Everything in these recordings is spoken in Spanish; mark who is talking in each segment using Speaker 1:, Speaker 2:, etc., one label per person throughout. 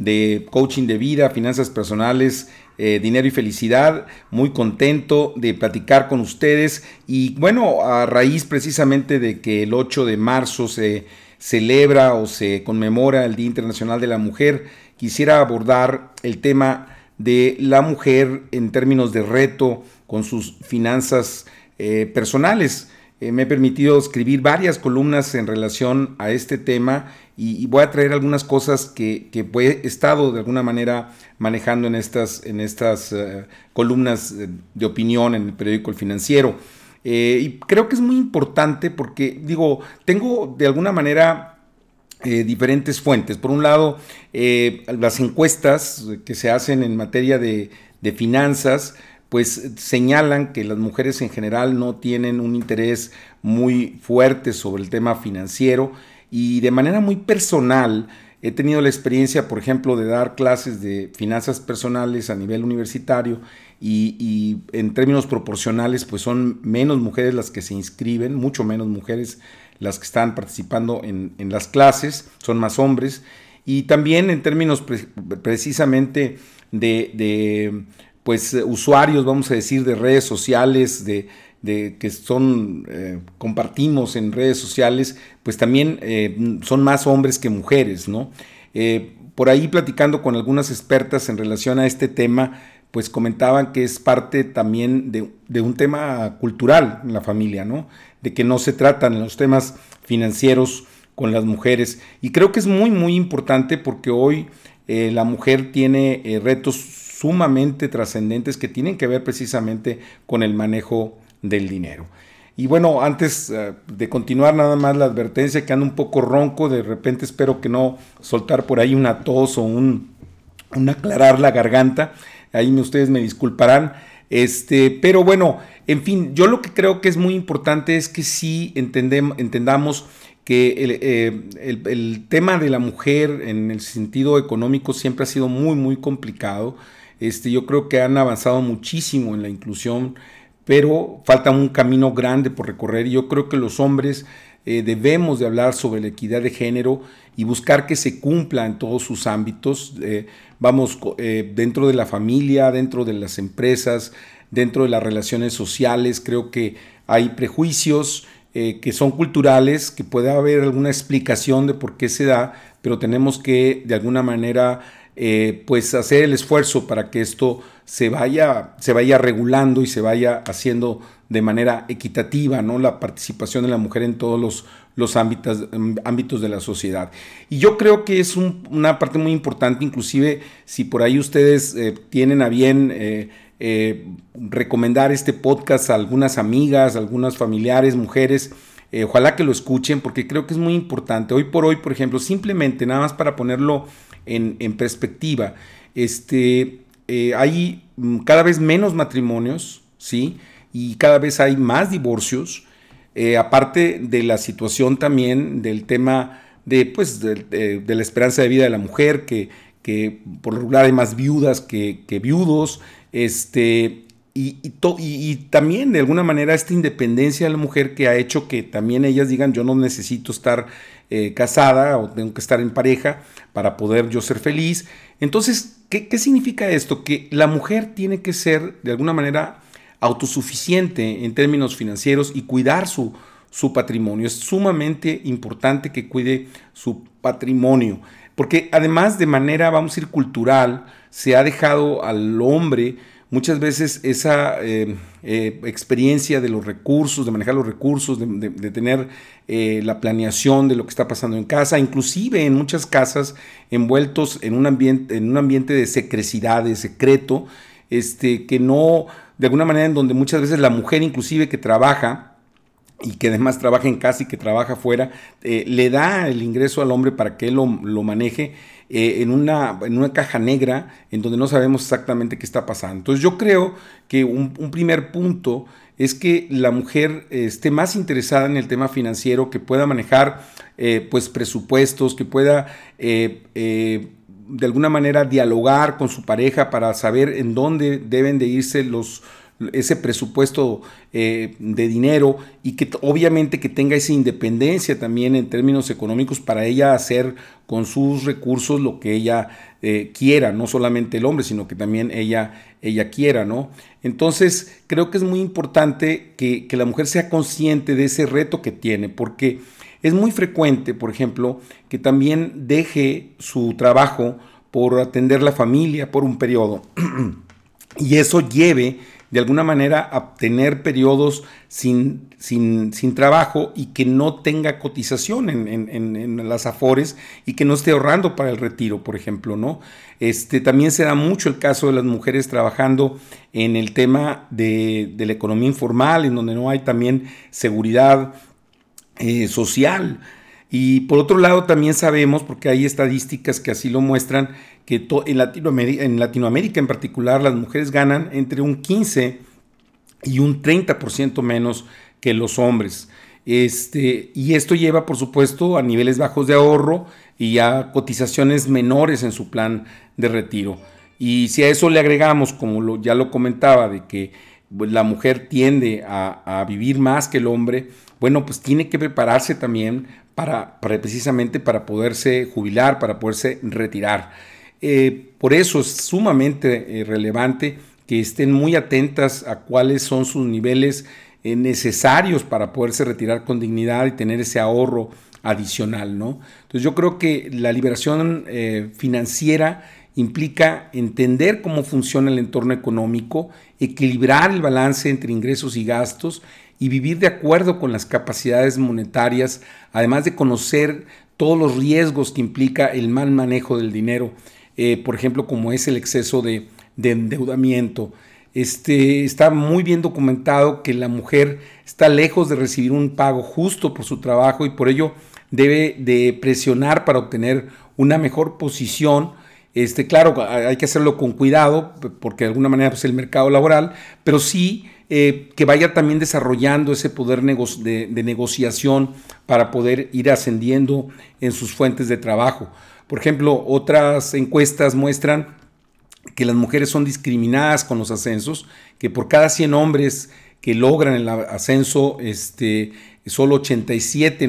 Speaker 1: de coaching de vida, finanzas personales, eh, dinero y felicidad. Muy contento de platicar con ustedes y bueno, a raíz precisamente de que el 8 de marzo se celebra o se conmemora el Día Internacional de la Mujer, quisiera abordar el tema de la mujer en términos de reto con sus finanzas eh, personales. Eh, me he permitido escribir varias columnas en relación a este tema y, voy a traer algunas cosas que, he estado de alguna manera manejando en estas, en estas eh, columnas de opinión en el periódico El Financiero. Eh, y creo que es muy importante porque, digo, tengo de alguna manera diferentes fuentes. Por un lado, las encuestas que se hacen en materia de, de finanzas, pues señalan que las mujeres en general no tienen un interés muy fuerte sobre el tema financiero y de manera muy personal he tenido la experiencia, por ejemplo, de dar clases de finanzas personales a nivel universitario y, en términos proporcionales, pues son menos mujeres las que se inscriben, mucho menos mujeres las que están participando en, las clases, son más hombres. Y también en términos precisamente de pues eh, usuarios, vamos a decir, de redes sociales, de, que son eh, compartimos en redes sociales, pues también eh, son más hombres que mujeres, ¿no? por ahí platicando con algunas expertas en relación a este tema, pues comentaban que es parte también de, de, un tema cultural en la familia, ¿no? De que no se tratan los temas financieros con las mujeres. Y creo que es muy, muy importante porque hoy la mujer tiene retos sumamente trascendentes que tienen que ver precisamente con el manejo del dinero. Y bueno, antes eh, de continuar nada más la advertencia que anda un poco ronco, de repente espero que no soltar por ahí una tos o un, aclarar la garganta, ahí ustedes me disculparán. Este, pero bueno, en fin, yo lo que creo que es muy importante es que sí entendamos que eh, el, el, tema de la mujer en el sentido económico siempre ha sido muy, muy complicado. Este, yo creo que han avanzado muchísimo en la inclusión, pero falta un camino grande por recorrer. Yo creo que los hombres eh, debemos de hablar sobre la equidad de género y buscar que se cumpla en todos sus ámbitos. Eh, vamos, eh, dentro de la familia, dentro de las empresas, dentro de las relaciones sociales, creo que hay prejuicios que son culturales, que puede haber alguna explicación de por qué se da, pero tenemos que de alguna manera eh, pues hacer el esfuerzo para que esto se vaya, se vaya regulando y se vaya haciendo de manera equitativa, ¿no? La participación de la mujer en todos los, los ámbitos, ámbitos de la sociedad. Y yo creo que es una parte muy importante, inclusive si por ahí ustedes eh, tienen a bien eh, recomendar este podcast a algunas amigas, algunas familiares, mujeres, ojalá que lo escuchen porque creo que es muy importante. Hoy por hoy, por ejemplo, simplemente nada más para ponerlo en, perspectiva. Este, eh, hay mm, cada vez menos matrimonios, ¿sí? Y cada vez hay más divorcios, eh, aparte de la situación también del tema de, pues, de, la esperanza de vida de la mujer, que, que por regular hay más viudas que, viudos, este, y, y, también de alguna manera esta independencia de la mujer que ha hecho que también ellas digan yo no necesito estar eh, casada o tengo que estar en pareja para poder yo ser feliz. Entonces, ¿qué, significa esto? Que la mujer tiene que ser de alguna manera autosuficiente en términos financieros y cuidar su, su patrimonio. Es sumamente importante que cuide su patrimonio, porque además de manera, vamos a ir cultural, se ha dejado al hombre muchas veces esa eh, eh, experiencia de los recursos, de manejar los recursos, de, tener eh, la planeación de lo que está pasando en casa, inclusive en muchas casas envueltos en un ambiente, en un ambiente de secrecidad, de secreto, este, que no, de alguna manera en donde muchas veces la mujer inclusive que trabaja, y que además trabaja en casa y que trabaja fuera, eh, le da el ingreso al hombre para que él lo, maneje eh, en, una, en una caja negra en donde no sabemos exactamente qué está pasando. Entonces yo creo que un, primer punto es que la mujer esté más interesada en el tema financiero, que pueda manejar eh, pues presupuestos, que pueda de alguna manera dialogar con su pareja para saber en dónde deben de irse los, ese presupuesto eh, de dinero y que obviamente que tenga esa independencia también en términos económicos para ella hacer con sus recursos lo que ella eh, quiera, no solamente el hombre, sino que también ella, ella quiera, ¿no? Entonces creo que es muy importante que, que la mujer sea consciente de ese reto que tiene, porque es muy frecuente, por ejemplo, que también deje su trabajo por atender la familia por un periodo y eso lleve de alguna manera a tener periodos sin, sin, trabajo y que no tenga cotización en, las afores y que no esté ahorrando para el retiro, por ejemplo, ¿no? Este, también se da mucho el caso de las mujeres trabajando en el tema de, la economía informal, en donde no hay también seguridad eh, social. Y por otro lado también sabemos, porque hay estadísticas que así lo muestran, que en Latinoamérica, en particular las mujeres ganan entre un 15 y un 30% menos que los hombres. Este, y esto lleva, por supuesto, a niveles bajos de ahorro y a cotizaciones menores en su plan de retiro. Y si a eso le agregamos, como ya lo comentaba, de que la mujer tiende a, vivir más que el hombre, bueno, pues tiene que prepararse también para, precisamente para poderse jubilar, para poderse retirar. Eh, por eso es sumamente eh, relevante que estén muy atentas a cuáles son sus niveles eh, necesarios para poderse retirar con dignidad y tener ese ahorro adicional, ¿no? Entonces yo creo que la liberación financiera implica entender cómo funciona el entorno económico, equilibrar el balance entre ingresos y gastos y vivir de acuerdo con las capacidades monetarias, además de conocer todos los riesgos que implica el mal manejo del dinero eh, por ejemplo, como es el exceso de, endeudamiento. Este, está muy bien documentado que la mujer está lejos de recibir un pago justo por su trabajo y por ello debe de presionar para obtener una mejor posición. Este, claro, hay que hacerlo con cuidado porque de alguna manera es pues, el mercado laboral, pero sí eh, que vaya también desarrollando ese poder de, negociación para poder ir ascendiendo en sus fuentes de trabajo. Por ejemplo, otras encuestas muestran que las mujeres son discriminadas con los ascensos, que por cada 100 hombres que logran el ascenso, este, solo 87,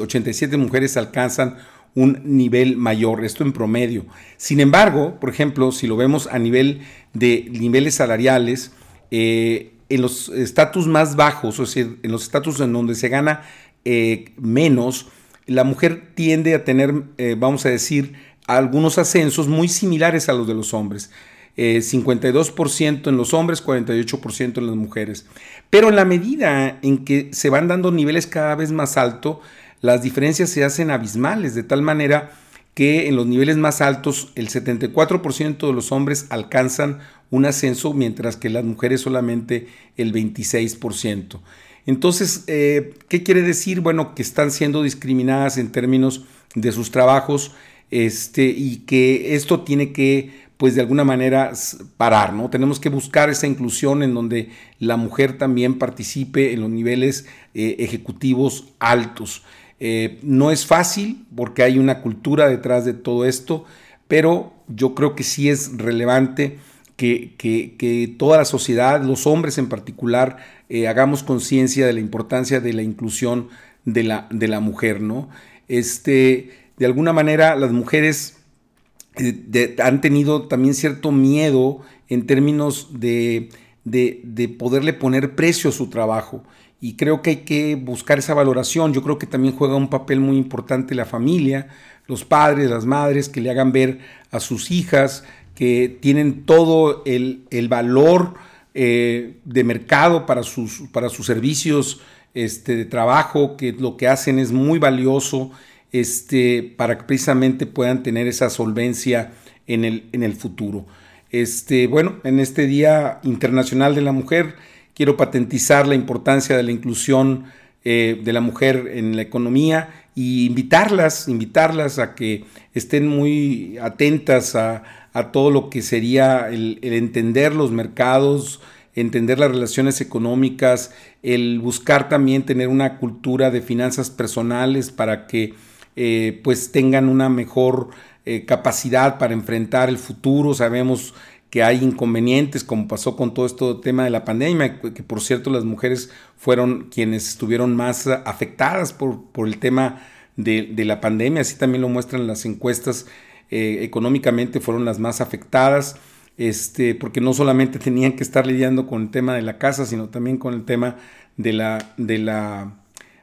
Speaker 1: 87 mujeres alcanzan un nivel mayor, esto en promedio. Sin embargo, por ejemplo, si lo vemos a nivel de niveles salariales, eh, en los estatus más bajos, o sea, en los estatus en donde se gana eh, menos, la mujer tiende a tener, eh, vamos a decir, algunos ascensos muy similares a los de los hombres. 52% eh, en los hombres, 48% en las mujeres. Pero en la medida en que se van dando niveles cada vez más altos, las diferencias se hacen abismales, de tal manera que en los niveles más altos el 74% de los hombres alcanzan un ascenso, mientras que las mujeres solamente el 26%. Entonces, eh, ¿qué quiere decir? Bueno, que están siendo discriminadas en términos de sus trabajos este, y que esto tiene que, pues de alguna manera, parar, ¿no? Tenemos que buscar esa inclusión en donde la mujer también participe en los niveles eh, ejecutivos altos. Eh, no es fácil porque hay una cultura detrás de todo esto, pero yo creo que sí es relevante que, toda la sociedad, los hombres en particular, eh, hagamos conciencia de la importancia de la inclusión de la, mujer, ¿no? Este, de alguna manera, las mujeres eh, han tenido también cierto miedo en términos de, poderle poner precio a su trabajo. Y creo que hay que buscar esa valoración. Yo creo que también juega un papel muy importante la familia, los padres, las madres, que le hagan ver a sus hijas que tienen todo el, valor eh, de mercado para sus, para sus servicios este, de trabajo, que lo que hacen es muy valioso este, para que precisamente puedan tener esa solvencia en el, en el futuro. Este, bueno, en este Día Internacional de la Mujer quiero patentizar la importancia de la inclusión eh, de la mujer en la economía y invitarlas, invitarlas a que estén muy atentas a, todo lo que sería el, entender los mercados, entender las relaciones económicas, el buscar también tener una cultura de finanzas personales para que eh, pues tengan una mejor eh, capacidad para enfrentar el futuro. Sabemos que hay inconvenientes, como pasó con todo este tema de la pandemia, que por cierto las mujeres fueron quienes estuvieron más afectadas por, por el tema de, la pandemia, así también lo muestran las encuestas, eh, económicamente fueron las más afectadas, este, porque no solamente tenían que estar lidiando con el tema de la casa, sino también con el tema de la, de la,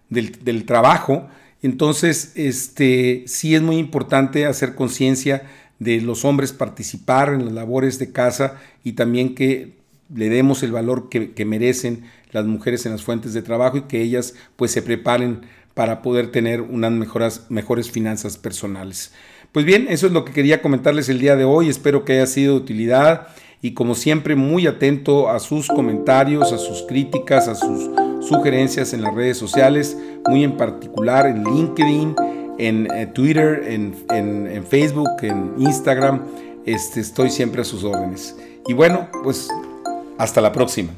Speaker 1: del, del trabajo. Entonces, este, sí es muy importante hacer conciencia de los hombres participar en las labores de casa y también que le demos el valor que, merecen las mujeres en las fuentes de trabajo y que ellas pues se preparen para poder tener unas mejoras, mejores finanzas personales. Pues bien, eso es lo que quería comentarles el día de hoy. Espero que haya sido de utilidad y como siempre muy atento a sus comentarios, a sus críticas, a sus sugerencias en las redes sociales, muy en particular en LinkedIn, en eh, Twitter, en, en, Facebook, en Instagram. Este, estoy siempre a sus órdenes. Y bueno, pues hasta la próxima.